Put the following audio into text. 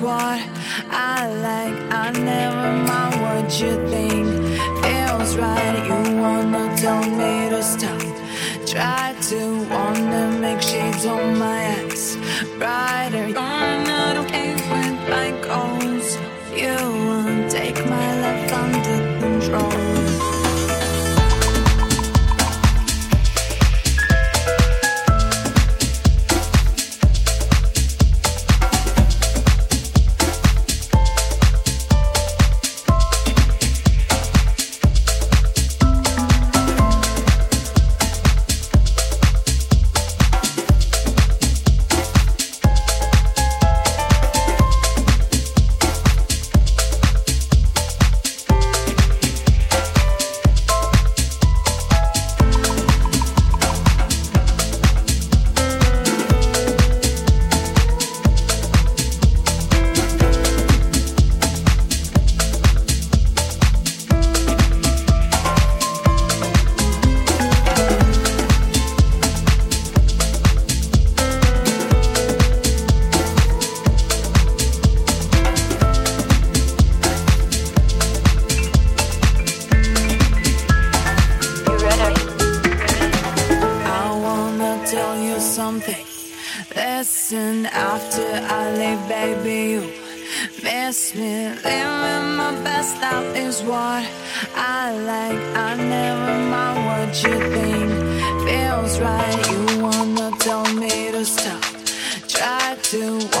what I like. I never mind what you think. Feels right. You wanna tell me to stop. Try to wanna make shades on my to stop. Try to